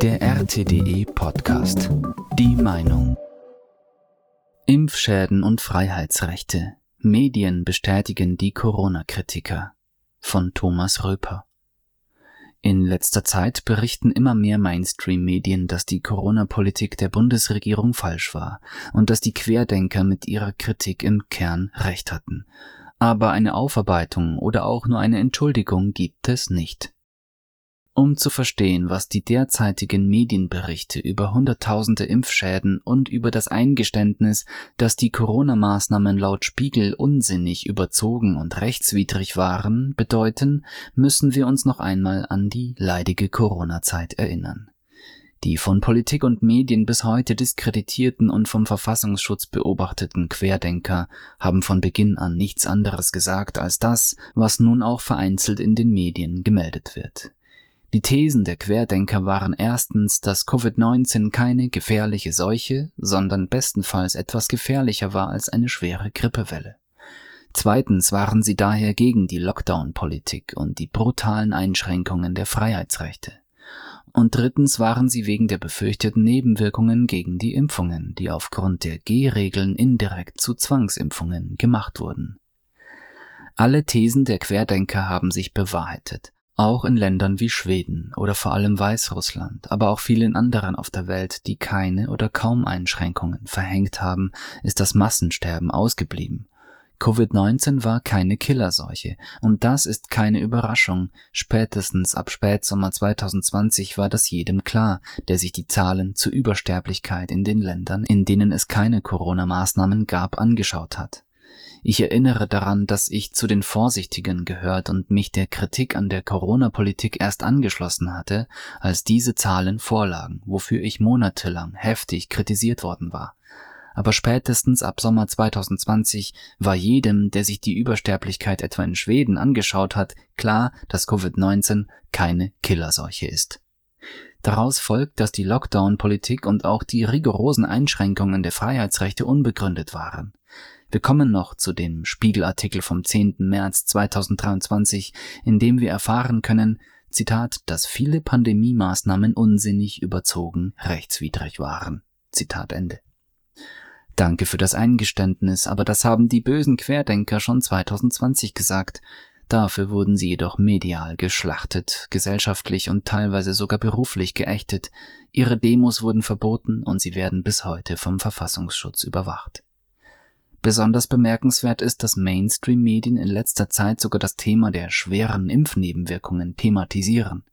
Der RTDE Podcast. Die Meinung. Impfschäden und Freiheitsrechte. Medien bestätigen die Corona-Kritiker. Von Thomas Röper. In letzter Zeit berichten immer mehr Mainstream-Medien, dass die Corona-Politik der Bundesregierung falsch war und dass die Querdenker mit ihrer Kritik im Kern recht hatten. Aber eine Aufarbeitung oder auch nur eine Entschuldigung gibt es nicht. Um zu verstehen, was die derzeitigen Medienberichte über Hunderttausende Impfschäden und über das Eingeständnis, dass die Corona-Maßnahmen laut Spiegel unsinnig, überzogen und rechtswidrig waren, bedeuten, müssen wir uns noch einmal an die leidige Corona-Zeit erinnern. Die von Politik und Medien bis heute diskreditierten und vom Verfassungsschutz beobachteten Querdenker haben von Beginn an nichts anderes gesagt als das, was nun auch vereinzelt in den Medien gemeldet wird. Die Thesen der Querdenker waren erstens, dass Covid-19 keine gefährliche Seuche, sondern bestenfalls etwas gefährlicher war als eine schwere Grippewelle. Zweitens waren sie daher gegen die Lockdown-Politik und die brutalen Einschränkungen der Freiheitsrechte. Und drittens waren sie wegen der befürchteten Nebenwirkungen gegen die Impfungen, die aufgrund der G-Regeln indirekt zu Zwangsimpfungen gemacht wurden. Alle Thesen der Querdenker haben sich bewahrheitet. Auch in Ländern wie Schweden oder vor allem Weißrussland, aber auch vielen anderen auf der Welt, die keine oder kaum Einschränkungen verhängt haben, ist das Massensterben ausgeblieben. Covid-19 war keine Killerseuche und das ist keine Überraschung. Spätestens ab Spätsommer 2020 war das jedem klar, der sich die Zahlen zur Übersterblichkeit in den Ländern, in denen es keine Corona-Maßnahmen gab, angeschaut hat. Ich erinnere daran, dass ich zu den Vorsichtigen gehört und mich der Kritik an der Corona-Politik erst angeschlossen hatte, als diese Zahlen vorlagen, wofür ich monatelang heftig kritisiert worden war. Aber spätestens ab Sommer 2020 war jedem, der sich die Übersterblichkeit etwa in Schweden angeschaut hat, klar, dass Covid-19 keine Killerseuche ist. Daraus folgt, dass die Lockdown-Politik und auch die rigorosen Einschränkungen der Freiheitsrechte unbegründet waren. Wir kommen noch zu dem Spiegelartikel vom 10. März 2023, in dem wir erfahren können, Zitat, dass viele Pandemie-Maßnahmen unsinnig, überzogen, rechtswidrig waren. Zitat Ende. Danke für das Eingeständnis, aber das haben die bösen Querdenker schon 2020 gesagt. Dafür wurden sie jedoch medial geschlachtet, gesellschaftlich und teilweise sogar beruflich geächtet. Ihre Demos wurden verboten und sie werden bis heute vom Verfassungsschutz überwacht. Besonders bemerkenswert ist, dass Mainstream-Medien in letzter Zeit sogar das Thema der schweren Impfnebenwirkungen thematisieren.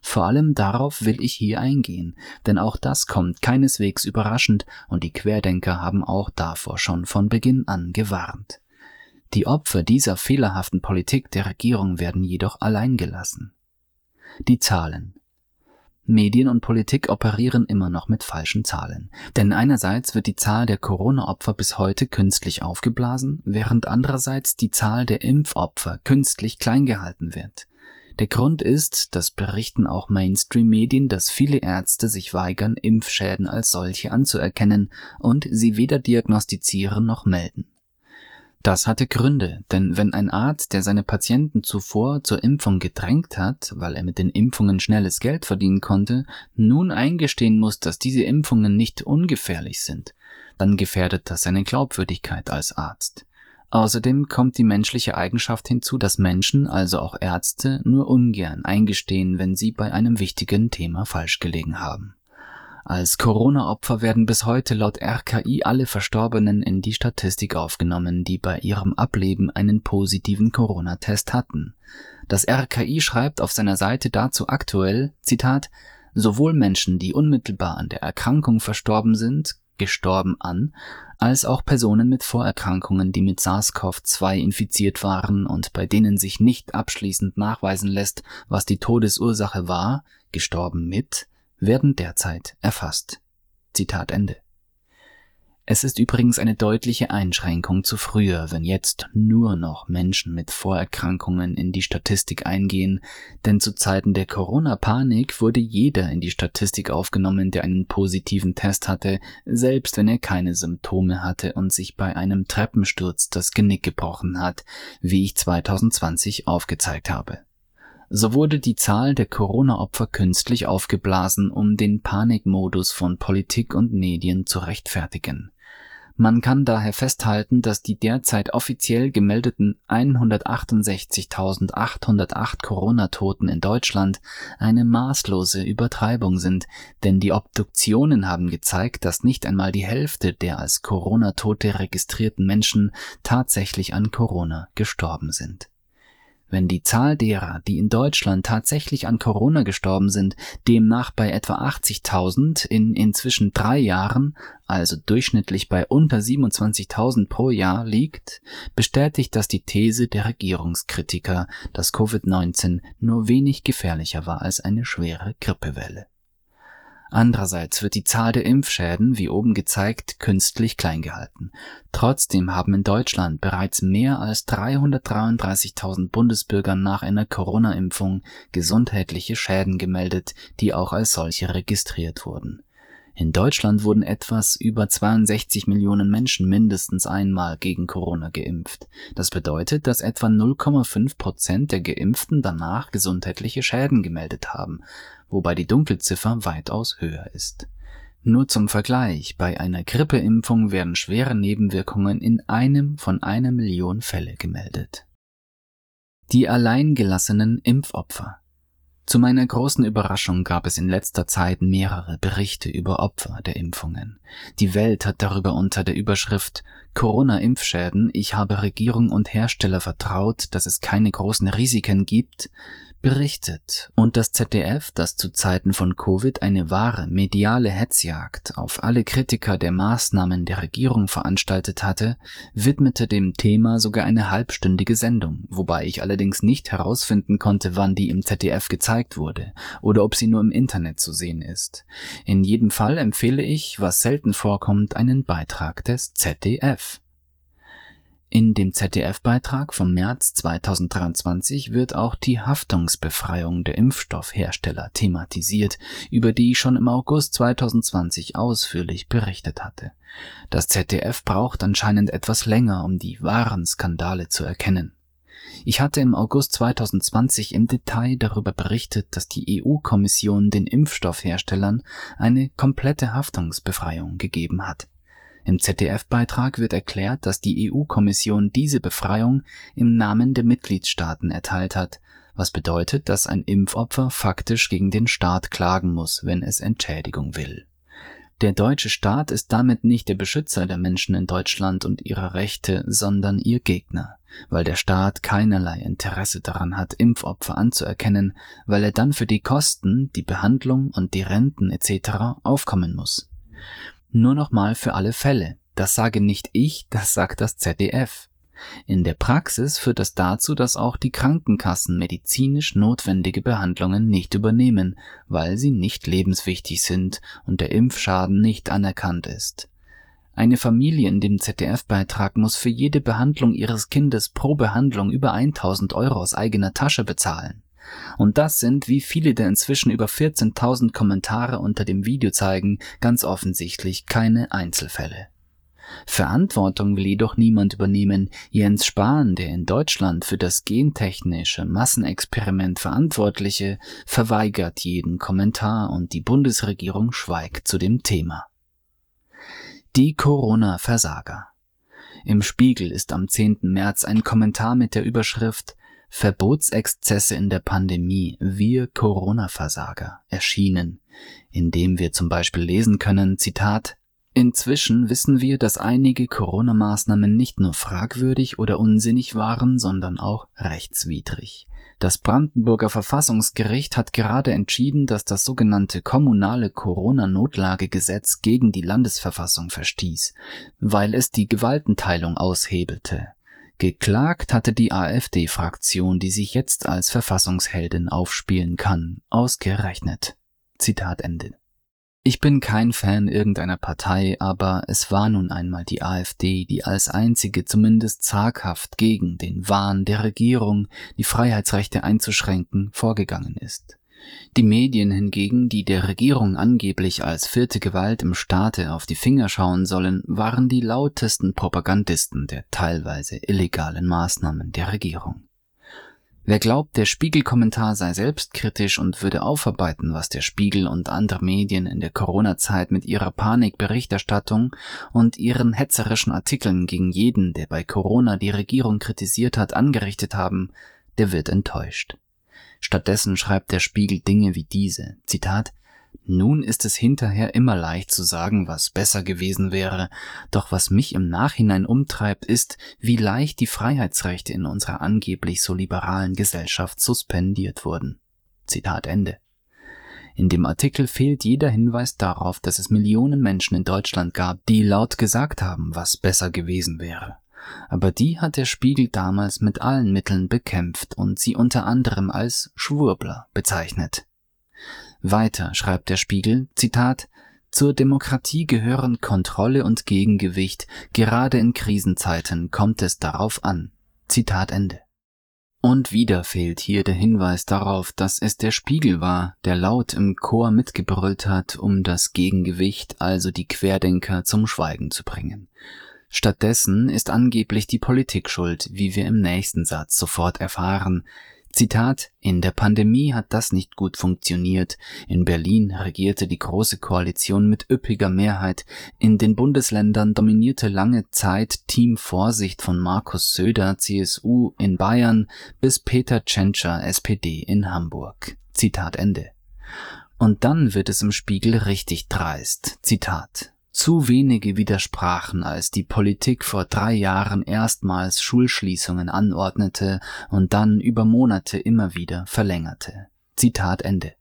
Vor allem darauf will ich hier eingehen, denn auch das kommt keineswegs überraschend und die Querdenker haben auch davor schon von Beginn an gewarnt. Die Opfer dieser fehlerhaften Politik der Regierung werden jedoch allein gelassen. Die Zahlen. Medien und Politik operieren immer noch mit falschen Zahlen. Denn einerseits wird die Zahl der Corona-Opfer bis heute künstlich aufgeblasen, während andererseits die Zahl der Impfopfer künstlich klein gehalten wird. Der Grund ist, das berichten auch Mainstream-Medien, dass viele Ärzte sich weigern, Impfschäden als solche anzuerkennen und sie weder diagnostizieren noch melden. Das hatte Gründe, denn wenn ein Arzt, der seine Patienten zuvor zur Impfung gedrängt hat, weil er mit den Impfungen schnelles Geld verdienen konnte, nun eingestehen muss, dass diese Impfungen nicht ungefährlich sind, dann gefährdet das seine Glaubwürdigkeit als Arzt. Außerdem kommt die menschliche Eigenschaft hinzu, dass Menschen, also auch Ärzte, nur ungern eingestehen, wenn sie bei einem wichtigen Thema falsch gelegen haben. Als Corona-Opfer werden bis heute laut RKI alle Verstorbenen in die Statistik aufgenommen, die bei ihrem Ableben einen positiven Corona-Test hatten. Das RKI schreibt auf seiner Seite dazu aktuell, Zitat, sowohl Menschen, die unmittelbar an der Erkrankung verstorben sind, gestorben an, als auch Personen mit Vorerkrankungen, die mit SARS-CoV-2 infiziert waren und bei denen sich nicht abschließend nachweisen lässt, was die Todesursache war, gestorben mit, werden derzeit erfasst. Zitat Ende. Es ist übrigens eine deutliche Einschränkung zu früher, wenn jetzt nur noch Menschen mit Vorerkrankungen in die Statistik eingehen, denn zu Zeiten der Corona-Panik wurde jeder in die Statistik aufgenommen, der einen positiven Test hatte, selbst wenn er keine Symptome hatte und sich bei einem Treppensturz das Genick gebrochen hat, wie ich 2020 aufgezeigt habe. So wurde die Zahl der Corona-Opfer künstlich aufgeblasen, um den Panikmodus von Politik und Medien zu rechtfertigen. Man kann daher festhalten, dass die derzeit offiziell gemeldeten 168.808 Corona-Toten in Deutschland eine maßlose Übertreibung sind, denn die Obduktionen haben gezeigt, dass nicht einmal die Hälfte der als Corona-Tote registrierten Menschen tatsächlich an Corona gestorben sind wenn die Zahl derer, die in Deutschland tatsächlich an Corona gestorben sind, demnach bei etwa 80.000 in inzwischen drei Jahren, also durchschnittlich bei unter 27.000 pro Jahr liegt, bestätigt das die These der Regierungskritiker, dass Covid-19 nur wenig gefährlicher war als eine schwere Grippewelle. Andererseits wird die Zahl der Impfschäden, wie oben gezeigt, künstlich klein gehalten. Trotzdem haben in Deutschland bereits mehr als 333.000 Bundesbürger nach einer Corona-Impfung gesundheitliche Schäden gemeldet, die auch als solche registriert wurden. In Deutschland wurden etwas über 62 Millionen Menschen mindestens einmal gegen Corona geimpft. Das bedeutet, dass etwa 0,5 Prozent der Geimpften danach gesundheitliche Schäden gemeldet haben, wobei die Dunkelziffer weitaus höher ist. Nur zum Vergleich, bei einer Grippeimpfung werden schwere Nebenwirkungen in einem von einer Million Fälle gemeldet. Die alleingelassenen Impfopfer zu meiner großen Überraschung gab es in letzter Zeit mehrere Berichte über Opfer der Impfungen. Die Welt hat darüber unter der Überschrift Corona-Impfschäden, ich habe Regierung und Hersteller vertraut, dass es keine großen Risiken gibt, berichtet und das ZDF, das zu Zeiten von Covid eine wahre mediale Hetzjagd auf alle Kritiker der Maßnahmen der Regierung veranstaltet hatte, widmete dem Thema sogar eine halbstündige Sendung, wobei ich allerdings nicht herausfinden konnte, wann die im ZDF gezeigt wurde oder ob sie nur im Internet zu sehen ist. In jedem Fall empfehle ich, was selten vorkommt, einen Beitrag des ZDF. In dem ZDF-Beitrag vom März 2023 wird auch die Haftungsbefreiung der Impfstoffhersteller thematisiert, über die ich schon im August 2020 ausführlich berichtet hatte. Das ZDF braucht anscheinend etwas länger, um die wahren Skandale zu erkennen. Ich hatte im August 2020 im Detail darüber berichtet, dass die EU-Kommission den Impfstoffherstellern eine komplette Haftungsbefreiung gegeben hat. Im ZDF-Beitrag wird erklärt, dass die EU-Kommission diese Befreiung im Namen der Mitgliedstaaten erteilt hat, was bedeutet, dass ein Impfopfer faktisch gegen den Staat klagen muss, wenn es Entschädigung will. Der deutsche Staat ist damit nicht der Beschützer der Menschen in Deutschland und ihrer Rechte, sondern ihr Gegner, weil der Staat keinerlei Interesse daran hat, Impfopfer anzuerkennen, weil er dann für die Kosten, die Behandlung und die Renten etc. aufkommen muss. Nur nochmal für alle Fälle. Das sage nicht ich, das sagt das ZDF. In der Praxis führt das dazu, dass auch die Krankenkassen medizinisch notwendige Behandlungen nicht übernehmen, weil sie nicht lebenswichtig sind und der Impfschaden nicht anerkannt ist. Eine Familie in dem ZDF-Beitrag muss für jede Behandlung ihres Kindes pro Behandlung über 1000 Euro aus eigener Tasche bezahlen. Und das sind, wie viele der inzwischen über 14.000 Kommentare unter dem Video zeigen, ganz offensichtlich keine Einzelfälle. Verantwortung will jedoch niemand übernehmen. Jens Spahn, der in Deutschland für das gentechnische Massenexperiment Verantwortliche, verweigert jeden Kommentar und die Bundesregierung schweigt zu dem Thema. Die Corona-Versager. Im Spiegel ist am 10. März ein Kommentar mit der Überschrift Verbotsexzesse in der Pandemie, wir Corona-Versager, erschienen, in dem wir zum Beispiel lesen können, Zitat, Inzwischen wissen wir, dass einige Corona-Maßnahmen nicht nur fragwürdig oder unsinnig waren, sondern auch rechtswidrig. Das Brandenburger Verfassungsgericht hat gerade entschieden, dass das sogenannte kommunale Corona-Notlagegesetz gegen die Landesverfassung verstieß, weil es die Gewaltenteilung aushebelte. Geklagt hatte die AfD-Fraktion, die sich jetzt als Verfassungsheldin aufspielen kann, ausgerechnet. Zitat Ende. Ich bin kein Fan irgendeiner Partei, aber es war nun einmal die AfD, die als einzige zumindest zaghaft gegen den Wahn der Regierung, die Freiheitsrechte einzuschränken, vorgegangen ist. Die Medien hingegen, die der Regierung angeblich als vierte Gewalt im Staate auf die Finger schauen sollen, waren die lautesten Propagandisten der teilweise illegalen Maßnahmen der Regierung. Wer glaubt, der Spiegel-Kommentar sei selbstkritisch und würde aufarbeiten, was der Spiegel und andere Medien in der Corona-Zeit mit ihrer Panikberichterstattung und ihren hetzerischen Artikeln gegen jeden, der bei Corona die Regierung kritisiert hat, angerichtet haben, der wird enttäuscht. Stattdessen schreibt der Spiegel Dinge wie diese. Zitat nun ist es hinterher immer leicht zu sagen, was besser gewesen wäre, doch was mich im Nachhinein umtreibt, ist, wie leicht die Freiheitsrechte in unserer angeblich so liberalen Gesellschaft suspendiert wurden. Zitat Ende. In dem Artikel fehlt jeder Hinweis darauf, dass es Millionen Menschen in Deutschland gab, die laut gesagt haben, was besser gewesen wäre. Aber die hat der Spiegel damals mit allen Mitteln bekämpft und sie unter anderem als Schwurbler bezeichnet. Weiter schreibt der Spiegel, Zitat, zur Demokratie gehören Kontrolle und Gegengewicht, gerade in Krisenzeiten kommt es darauf an. Zitat Ende. Und wieder fehlt hier der Hinweis darauf, dass es der Spiegel war, der laut im Chor mitgebrüllt hat, um das Gegengewicht, also die Querdenker, zum Schweigen zu bringen. Stattdessen ist angeblich die Politik schuld, wie wir im nächsten Satz sofort erfahren, Zitat, in der Pandemie hat das nicht gut funktioniert. In Berlin regierte die Große Koalition mit üppiger Mehrheit. In den Bundesländern dominierte lange Zeit Team Vorsicht von Markus Söder, CSU in Bayern, bis Peter Tschentscher, SPD in Hamburg. Zitat Ende. Und dann wird es im Spiegel richtig dreist. Zitat. Zu wenige widersprachen, als die Politik vor drei Jahren erstmals Schulschließungen anordnete und dann über Monate immer wieder verlängerte. Zitat Ende.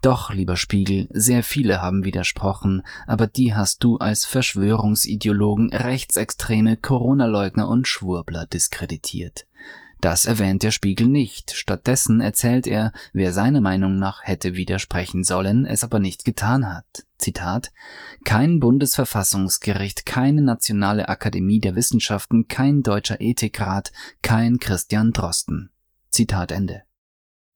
Doch, lieber Spiegel, sehr viele haben widersprochen, aber die hast du als Verschwörungsideologen, Rechtsextreme, Corona-Leugner und Schwurbler diskreditiert. Das erwähnt der Spiegel nicht. Stattdessen erzählt er, wer seiner Meinung nach hätte widersprechen sollen, es aber nicht getan hat. Zitat Kein Bundesverfassungsgericht, keine Nationale Akademie der Wissenschaften, kein deutscher Ethikrat, kein Christian Drosten. Zitat Ende.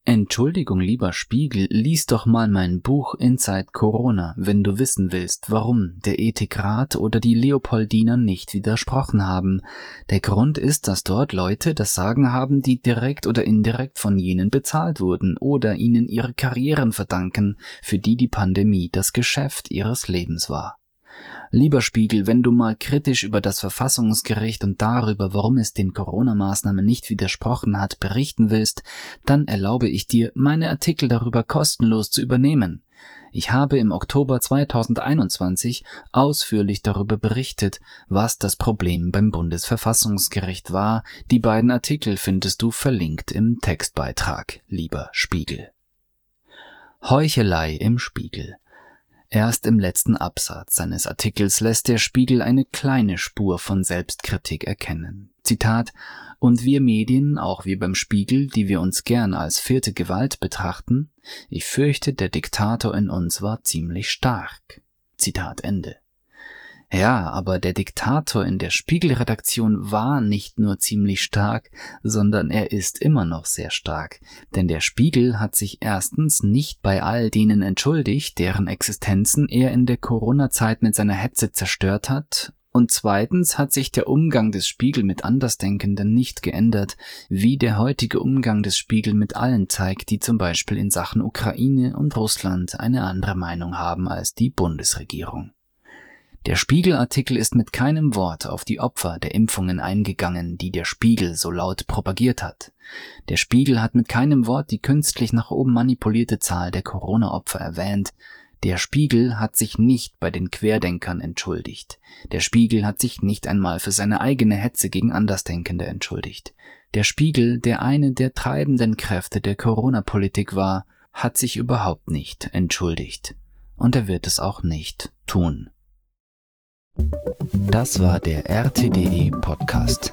Entschuldigung, lieber Spiegel, lies doch mal mein Buch Inside Corona, wenn du wissen willst, warum der Ethikrat oder die Leopoldiner nicht widersprochen haben. Der Grund ist, dass dort Leute das Sagen haben, die direkt oder indirekt von jenen bezahlt wurden oder ihnen ihre Karrieren verdanken, für die die Pandemie das Geschäft ihres Lebens war. Lieber Spiegel, wenn du mal kritisch über das Verfassungsgericht und darüber, warum es den Corona-Maßnahmen nicht widersprochen hat, berichten willst, dann erlaube ich dir, meine Artikel darüber kostenlos zu übernehmen. Ich habe im Oktober 2021 ausführlich darüber berichtet, was das Problem beim Bundesverfassungsgericht war. Die beiden Artikel findest du verlinkt im Textbeitrag, lieber Spiegel. Heuchelei im Spiegel. Erst im letzten Absatz seines Artikels lässt der Spiegel eine kleine Spur von Selbstkritik erkennen. Zitat Und wir Medien, auch wir beim Spiegel, die wir uns gern als vierte Gewalt betrachten, ich fürchte, der Diktator in uns war ziemlich stark. Zitat Ende. Ja, aber der Diktator in der Spiegelredaktion war nicht nur ziemlich stark, sondern er ist immer noch sehr stark. Denn der Spiegel hat sich erstens nicht bei all denen entschuldigt, deren Existenzen er in der Corona-Zeit mit seiner Hetze zerstört hat, und zweitens hat sich der Umgang des Spiegel mit Andersdenkenden nicht geändert, wie der heutige Umgang des Spiegel mit allen zeigt, die zum Beispiel in Sachen Ukraine und Russland eine andere Meinung haben als die Bundesregierung. Der Spiegelartikel ist mit keinem Wort auf die Opfer der Impfungen eingegangen, die der Spiegel so laut propagiert hat. Der Spiegel hat mit keinem Wort die künstlich nach oben manipulierte Zahl der Corona-Opfer erwähnt. Der Spiegel hat sich nicht bei den Querdenkern entschuldigt. Der Spiegel hat sich nicht einmal für seine eigene Hetze gegen Andersdenkende entschuldigt. Der Spiegel, der eine der treibenden Kräfte der Corona-Politik war, hat sich überhaupt nicht entschuldigt. Und er wird es auch nicht tun. Das war der RTDE Podcast.